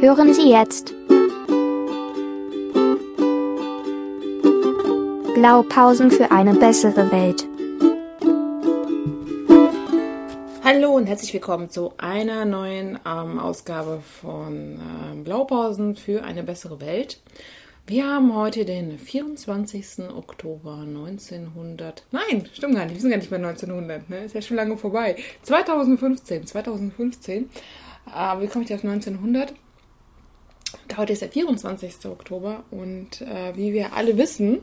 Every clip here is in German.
Hören Sie jetzt Blaupausen für eine bessere Welt. Hallo und herzlich willkommen zu einer neuen ähm, Ausgabe von ähm, Blaupausen für eine bessere Welt. Wir haben heute den 24. Oktober 1900. Nein, stimmt gar nicht. Wir sind gar nicht mehr 1900. Ne? Ist ja schon lange vorbei. 2015. 2015. Äh, wie komme ich auf 1900? Heute ist der 24. Oktober und äh, wie wir alle wissen,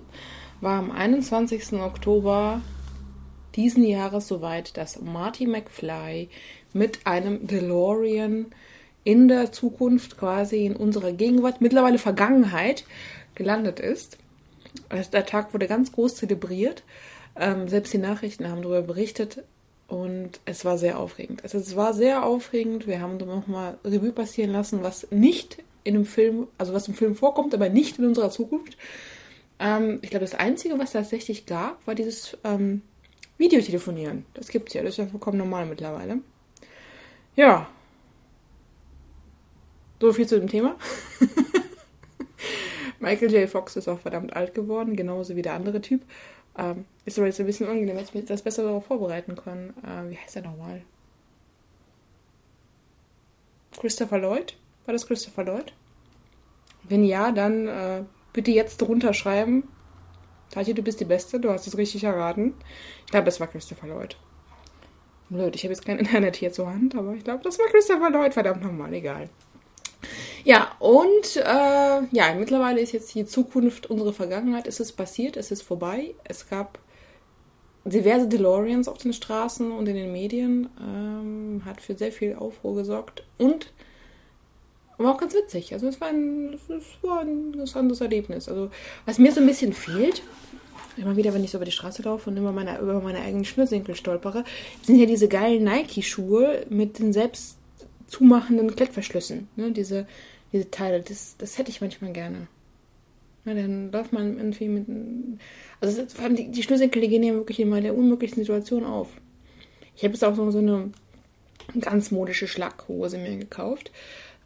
war am 21. Oktober diesen Jahres soweit, dass Marty McFly mit einem DeLorean in der Zukunft, quasi in unserer Gegenwart, mittlerweile Vergangenheit, gelandet ist. Also der Tag wurde ganz groß zelebriert. Ähm, selbst die Nachrichten haben darüber berichtet und es war sehr aufregend. Also es war sehr aufregend. Wir haben nochmal Revue passieren lassen, was nicht in dem Film, also was im Film vorkommt, aber nicht in unserer Zukunft. Ähm, ich glaube, das Einzige, was tatsächlich gab, war dieses ähm, Videotelefonieren. Das gibt es ja, das ist ja vollkommen normal mittlerweile. Ja. So viel zu dem Thema. Michael J. Fox ist auch verdammt alt geworden, genauso wie der andere Typ. Ähm, ist aber jetzt ein bisschen unangenehm, dass wir das besser darauf vorbereiten können. Äh, wie heißt er nochmal? Christopher Lloyd? War das Christopher Lloyd? Wenn ja, dann äh, bitte jetzt drunter schreiben. Tati, du bist die Beste, du hast es richtig erraten. Ich glaube, das war Christopher Lloyd. Blöd, ich habe jetzt kein Internet hier zur Hand, aber ich glaube, das war Christopher Lloyd. Verdammt nochmal, egal. Ja, und äh, ja, mittlerweile ist jetzt die Zukunft unsere Vergangenheit. Es ist passiert, es ist vorbei. Es gab diverse DeLoreans auf den Straßen und in den Medien. Ähm, hat für sehr viel Aufruhr gesorgt. Und war auch ganz witzig. Also es war ein, es war ein interessantes Erlebnis. Also was mir so ein bisschen fehlt, immer wieder, wenn ich so über die Straße laufe und immer meine, über meine eigenen Schnürsenkel stolpere, sind ja diese geilen Nike-Schuhe mit den selbst zumachenden Klettverschlüssen. Ne? Diese diese Teile, das, das hätte ich manchmal gerne. Ja, dann läuft man irgendwie mit. Also vor allem die, die Schnürsenkel, die gehen ja wirklich in der unmöglichen Situation auf. Ich habe jetzt auch so, so eine ganz modische Schlaghose mir gekauft.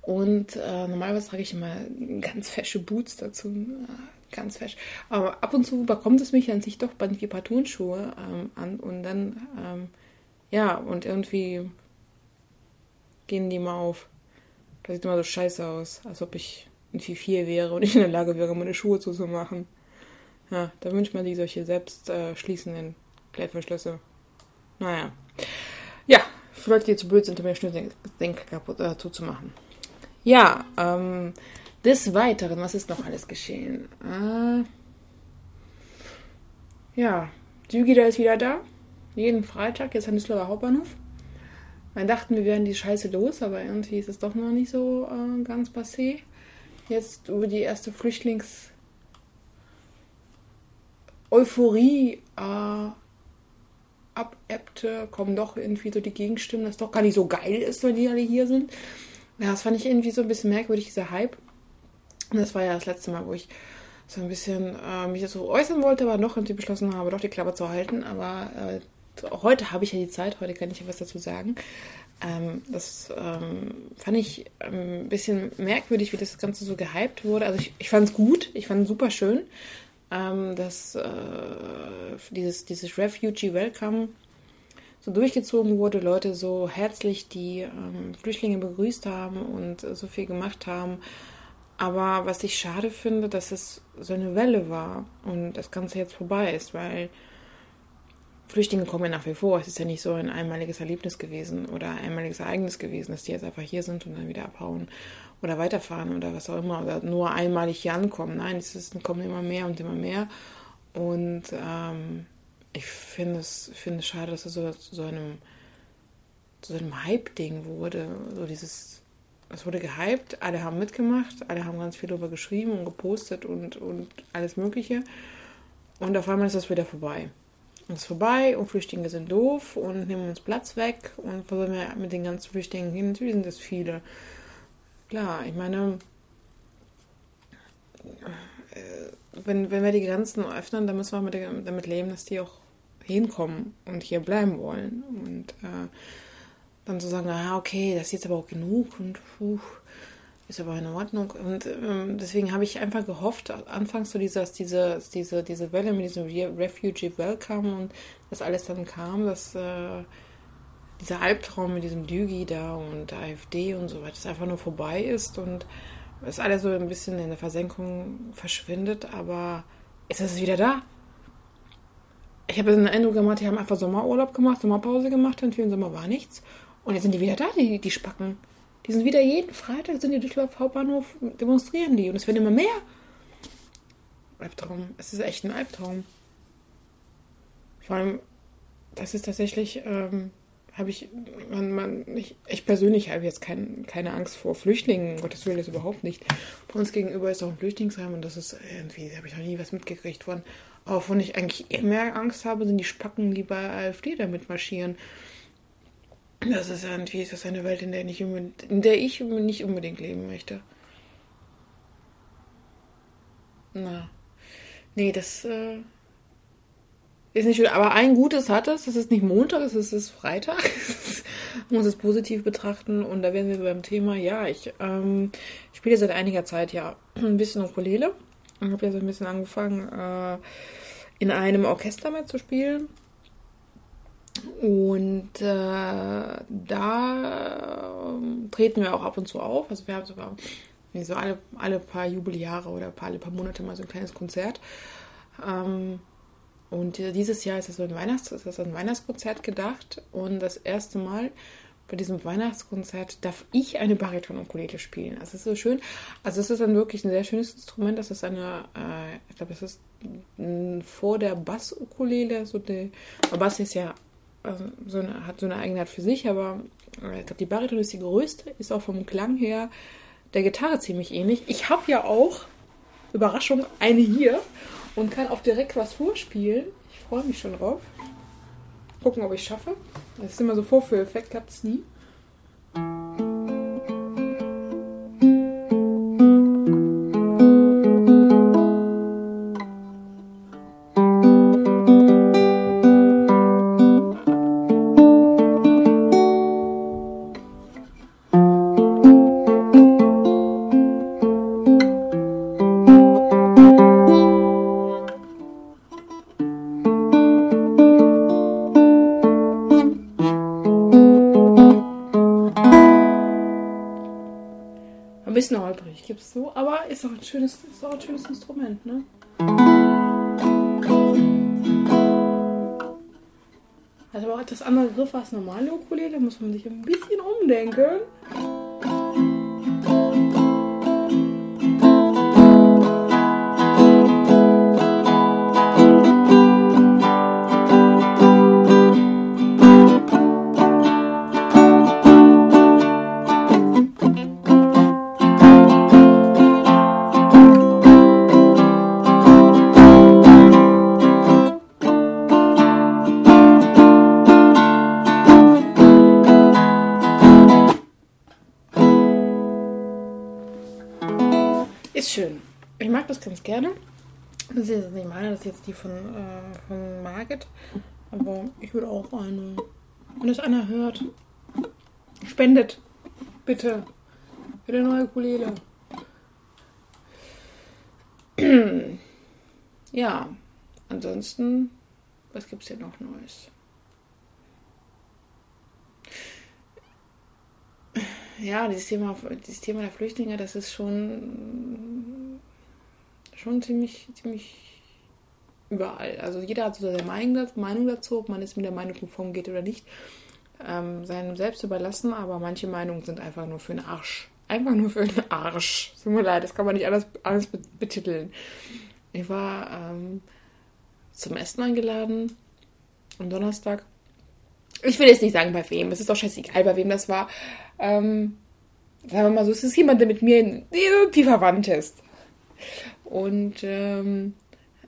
Und äh, normalerweise trage ich immer ganz fesche Boots dazu. Ganz fesch. Aber ab und zu bekommt es mich an sich doch bei ein paar Turnschuhe ähm, an. Und dann, ähm, ja, und irgendwie gehen die mal auf. Das sieht immer so scheiße aus, als ob ich ein 4-4 wäre und ich in der Lage wäre, meine Schuhe zuzumachen. Ja, da wünscht man sich solche selbst äh, schließenden Klettverschlüsse. Naja. Ja, für Leute, die zu blöd sind, um mir Schnürsenkel kaputt äh, zuzumachen. Ja, ähm, des Weiteren, was ist noch alles geschehen? Äh, ja, Jügida ist wieder da. Jeden Freitag, jetzt an Düsseldorfer Hauptbahnhof. Wir dachten, wir wären die Scheiße los, aber irgendwie ist es doch noch nicht so äh, ganz passé. Jetzt über die erste Flüchtlings- Euphorie äh, abebbte, kommen doch irgendwie so die Gegenstimmen, dass doch gar nicht so geil ist, wenn die alle hier sind. Ja, das fand ich irgendwie so ein bisschen merkwürdig, dieser Hype. Und das war ja das letzte Mal, wo ich so ein bisschen äh, mich dazu äußern wollte, aber noch irgendwie beschlossen habe, doch die Klappe zu halten. Aber äh, heute habe ich ja die Zeit, heute kann ich ja was dazu sagen. Ähm, das ähm, fand ich ein bisschen merkwürdig, wie das Ganze so gehypt wurde. Also ich, ich fand es gut, ich fand es super schön, ähm, dass äh, dieses, dieses Refugee Welcome so durchgezogen wurde, Leute so herzlich die ähm, Flüchtlinge begrüßt haben und so viel gemacht haben. Aber was ich schade finde, dass es so eine Welle war und das Ganze jetzt vorbei ist, weil Flüchtlinge kommen ja nach wie vor. Es ist ja nicht so ein einmaliges Erlebnis gewesen oder ein einmaliges Ereignis gewesen, dass die jetzt einfach hier sind und dann wieder abhauen oder weiterfahren oder was auch immer oder nur einmalig hier ankommen. Nein, es ist, kommen immer mehr und immer mehr. Und ähm, ich finde es, finde es schade, dass es so so einem, so einem Hype-Ding wurde. So dieses, es wurde gehypt, alle haben mitgemacht, alle haben ganz viel darüber geschrieben und gepostet und, und alles Mögliche. Und auf einmal ist das wieder vorbei ist vorbei und Flüchtlinge sind doof und nehmen uns Platz weg und wo wir mit den ganzen Flüchtlingen hin? Natürlich sind das viele. Klar, ich meine, äh, wenn, wenn wir die Grenzen öffnen, dann müssen wir mit, damit leben, dass die auch hinkommen und hier bleiben wollen. Und äh, dann zu sagen, ah, okay, das ist jetzt aber auch genug und puh, ist aber in Ordnung. Und ähm, deswegen habe ich einfach gehofft, anfangs so dieses, diese, diese, diese Welle mit diesem Refugee Welcome und das alles dann kam, dass äh, dieser Albtraum mit diesem Dügi da und AfD und so weiter, einfach nur vorbei ist und es alles so ein bisschen in der Versenkung verschwindet, aber jetzt ist es wieder da. Ich habe den Eindruck gemacht, die haben einfach Sommerurlaub gemacht, Sommerpause gemacht, und für den Sommer war nichts. Und jetzt sind die wieder da, die, die Spacken. Die sind wieder jeden Freitag, sind die Düsseldorf Hauptbahnhof, demonstrieren die. Und es werden immer mehr. Albtraum. Es ist echt ein Albtraum. Vor allem, das ist tatsächlich, ähm, habe ich, man, man, ich, ich persönlich habe jetzt kein, keine Angst vor Flüchtlingen, Gottes Willen ist überhaupt nicht. Bei uns gegenüber ist auch ein Flüchtlingsheim und das ist irgendwie, habe ich noch nie was mitgekriegt von. Aber wovon ich eigentlich eher mehr Angst habe, sind die Spacken, die bei AfD damit marschieren. Das ist irgendwie das ist eine Welt, in der, nicht in der ich nicht unbedingt leben möchte. Na. Nee, das äh, ist nicht schön. Aber ein Gutes hat es. Es ist nicht Montag, es ist, Freitag. Man muss es positiv betrachten. Und da wären wir beim Thema, ja, ich ähm, spiele seit einiger Zeit ja ein bisschen Ukulele. Ich habe ja so ein bisschen angefangen, äh, in einem Orchester mitzuspielen. Und äh, da äh, treten wir auch ab und zu auf. Also wir haben sogar so alle, alle paar Jubeljahre oder alle paar Monate mal so ein kleines Konzert. Ähm, und dieses Jahr ist so ein, Weihnachts-, ist das ein Weihnachtskonzert gedacht. Und das erste Mal bei diesem Weihnachtskonzert darf ich eine Bariton-Ukulele spielen. Also es ist so schön. Also es ist dann wirklich ein sehr schönes Instrument. Das ist eine, äh, ich glaube, es ist vor der Bass-Ukulele. So Bass ist ja also so eine, hat so eine Eigenheit für sich, aber äh, ich glaube, die Bariton ist die größte, ist auch vom Klang her der Gitarre ziemlich ähnlich. Ich habe ja auch, Überraschung, eine hier und kann auch direkt was vorspielen. Ich freue mich schon drauf. Gucken, ob ich es schaffe. Das ist immer so Vorführeffekt, klappt es nie. Gibt's so, aber ist auch ein schönes, ist auch ein schönes Instrument, ne? Hat aber auch etwas andere Griff als normale Ukulele, muss man sich ein bisschen umdenken. Ganz gerne. Das ist jetzt nicht meine, das ist jetzt die von, äh, von Margit. Aber ich würde auch eine. Wenn das einer hört, spendet. Bitte. Für die neue Ukulele. ja, ansonsten, was gibt es hier noch Neues? Ja, dieses Thema, dieses Thema der Flüchtlinge, das ist schon schon ziemlich, ziemlich überall. Also jeder hat so seine Meinung dazu, ob man es mit der Meinung konform geht oder nicht. Ähm, seinem selbst überlassen, aber manche Meinungen sind einfach nur für den Arsch. Einfach nur für den Arsch. Tut mir leid, das kann man nicht alles, alles betiteln. Ich war ähm, zum Essen eingeladen am Donnerstag. Ich will jetzt nicht sagen, bei wem. Es ist doch scheißegal, bei wem das war. Ähm, sagen wir mal so, es ist jemand, der mit mir irgendwie verwandt ist. Und ähm,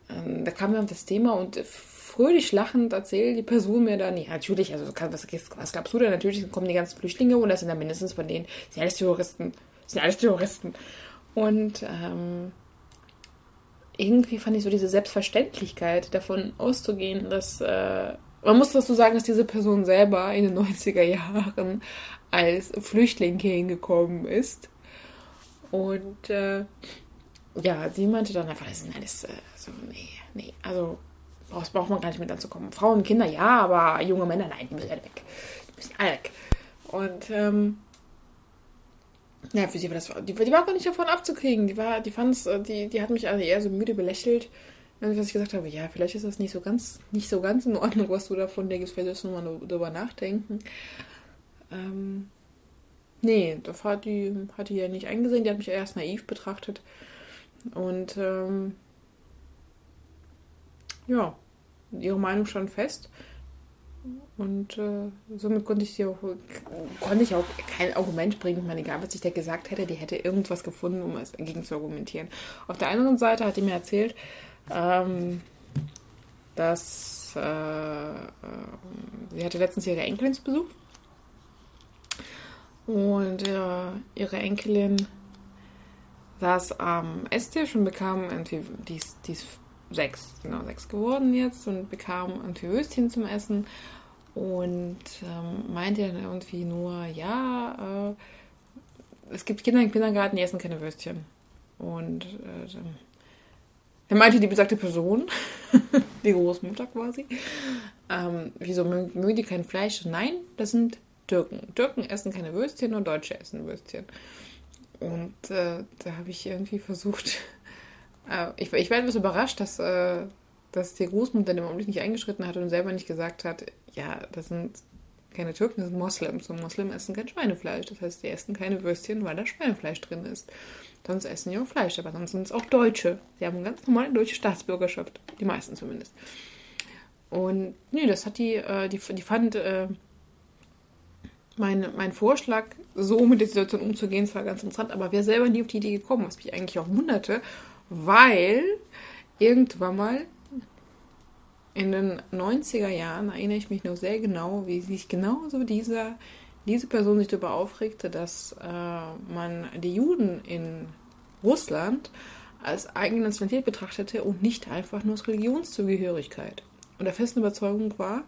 ähm, da kam mir das Thema und fröhlich lachend erzählt die Person mir dann, ja, natürlich, also was, was glaubst du denn? Natürlich kommen die ganzen Flüchtlinge und das sind dann mindestens von denen, sind alles Terroristen. Sind alles Terroristen. Und ähm, irgendwie fand ich so diese Selbstverständlichkeit davon auszugehen, dass äh, man muss dazu sagen, dass diese Person selber in den 90er Jahren als Flüchtling hingekommen ist Und äh, ja, sie meinte dann einfach, das ist alles äh, so, nee, nee, also das braucht man gar nicht mit anzukommen. Frauen Kinder ja, aber junge Männer, nein, die müssen alle weg. Die müssen alle weg. Und ähm, ja, für sie war das, die, die war aber nicht davon abzukriegen. Die war, die fand's, äh, die, die hat mich also eher so müde belächelt, was ich gesagt habe, ja, vielleicht ist das nicht so ganz, nicht so ganz in Ordnung, was du davon denkst, vielleicht sollst du mal darüber nachdenken. Ähm, nee, das hat die, hat die ja nicht eingesehen, die hat mich erst naiv betrachtet. Und ähm, ja, ihre Meinung stand fest. Und äh, somit konnte ich auch, konnte ich auch kein Argument bringen. Ich meine, egal, was ich da gesagt hätte, die hätte irgendwas gefunden, um es dagegen zu argumentieren. Auf der anderen Seite hat die mir erzählt, ähm, dass äh, äh, sie hatte letztens ihre Enkelin zu Besuch. Und äh, ihre Enkelin saß am Esstisch und bekam irgendwie, die ist, die ist sechs, genau sechs geworden jetzt und bekam irgendwie Würstchen zum Essen und ähm, meinte dann irgendwie nur, ja, äh, es gibt Kinder im Kindergarten, die essen keine Würstchen. Und äh, dann meinte die besagte Person, die Großmutter quasi, ähm, wieso mögen, mögen die kein Fleisch? Nein, das sind Türken. Türken essen keine Würstchen, nur Deutsche essen Würstchen. Und äh, da habe ich irgendwie versucht, äh, ich, ich war etwas überrascht, dass, äh, dass die Großmutter dem Augenblick nicht eingeschritten hat und selber nicht gesagt hat, ja, das sind keine Türken, das sind Moslems. Und Moslem essen kein Schweinefleisch. Das heißt, die essen keine Würstchen, weil da Schweinefleisch drin ist. Sonst essen die auch Fleisch, aber sonst sind es auch Deutsche. Sie haben eine ganz normale deutsche Staatsbürgerschaft. Die meisten zumindest. Und nee, das hat die, äh, die, die fand äh, mein, mein Vorschlag, so mit der Situation umzugehen, zwar ganz interessant, aber wäre selber nie auf die Idee gekommen, was mich eigentlich auch wunderte, weil irgendwann mal in den 90er Jahren erinnere ich mich noch sehr genau, wie sich genauso dieser, diese Person sich darüber aufregte, dass äh, man die Juden in Russland als eigene Nationalität betrachtete und nicht einfach nur als Religionszugehörigkeit. Und der festen Überzeugung war,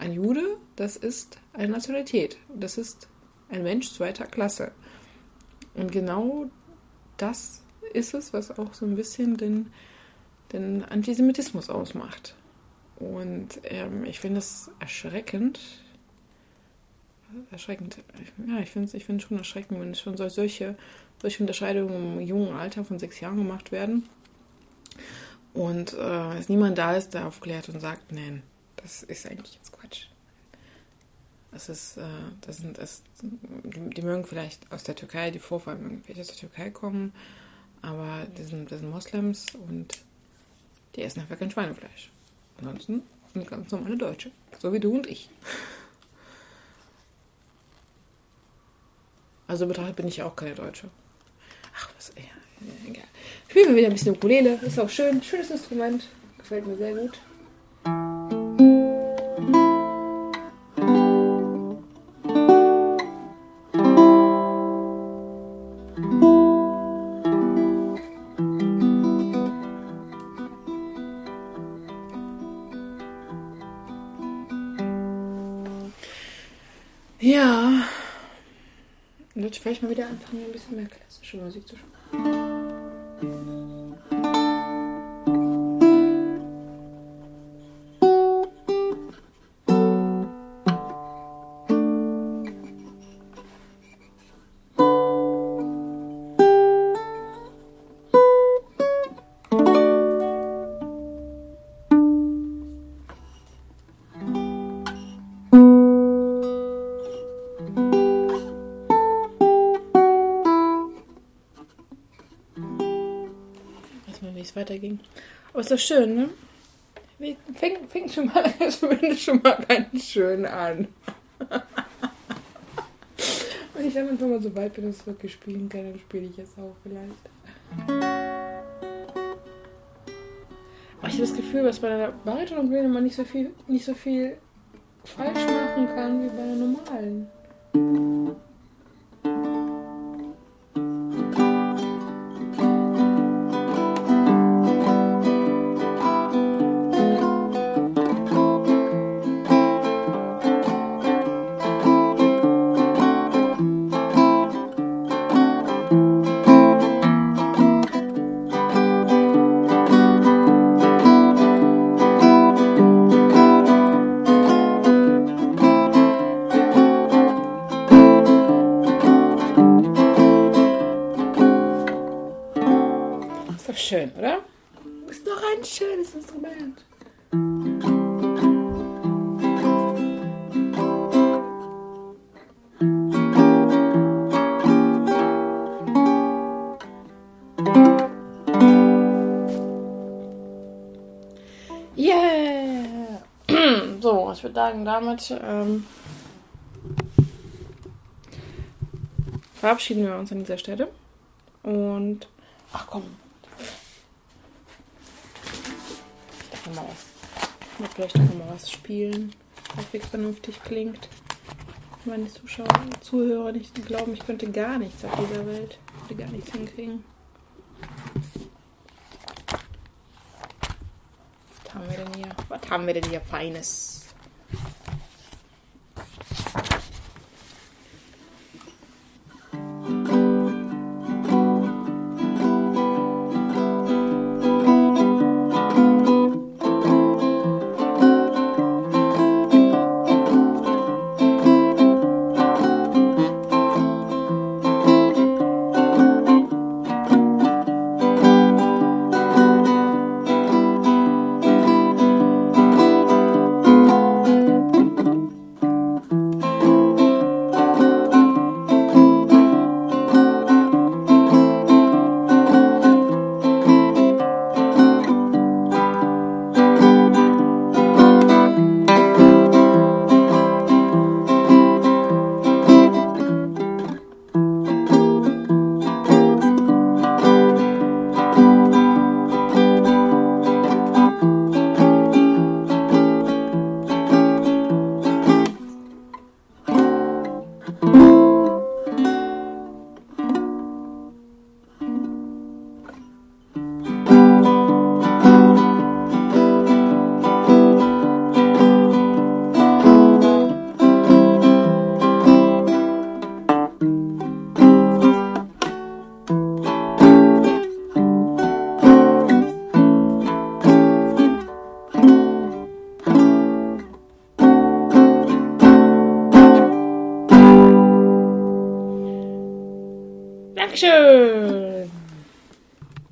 ein Jude, das ist eine Nationalität. Das ist ein Mensch zweiter Klasse. Und genau das ist es, was auch so ein bisschen den, den Antisemitismus ausmacht. Und ähm, ich finde es erschreckend. Erschreckend. Ja, ich finde es ich schon erschreckend, wenn schon solche, solche Unterscheidungen im jungen Alter von sechs Jahren gemacht werden. Und äh, es niemand da ist, der aufklärt und sagt, nein, das ist eigentlich jetzt Quatsch. Das ist, äh, das sind, das, die, mögen vielleicht aus der Türkei, die Vorfahren mögen vielleicht aus der Türkei kommen, aber das sind, das sind Moslems und die essen einfach kein Schweinefleisch. Ansonsten sind ganz normale Deutsche. So wie du und ich. Also betrachtet bin ich auch keine Deutsche. Ach, was, ja, egal. Spielen wir wieder ein bisschen Ukulele. Ist auch schön. Schönes Instrument. Gefällt mir sehr gut. Vielleicht mal wieder anfangen, ein bisschen mehr klassische Musik zu spielen. weiterging. Aber ist doch schön, ne? Fängt, fängt schon mal zumindest schon mal ganz schön an. Und ich dann einfach mal so weit bin, dass ich wirklich spielen kann, dann spiele ich es auch vielleicht. Aber ich habe das Gefühl, dass bei einer Bariton-Bühne man nicht so viel, nicht so viel falsch machen kann wie bei einer normalen. Yeah! So, ich würde sagen, damit ähm, verabschieden wir uns an dieser Stelle. Und, ach komm, ich darf mal was, vielleicht noch mal was spielen, halbwegs vernünftig klingt. Meine Zuschauer, Zuhörer nicht glauben, ich könnte gar nichts auf dieser Welt, ich könnte gar nichts hinkriegen. Was haben wir denn hier Feines?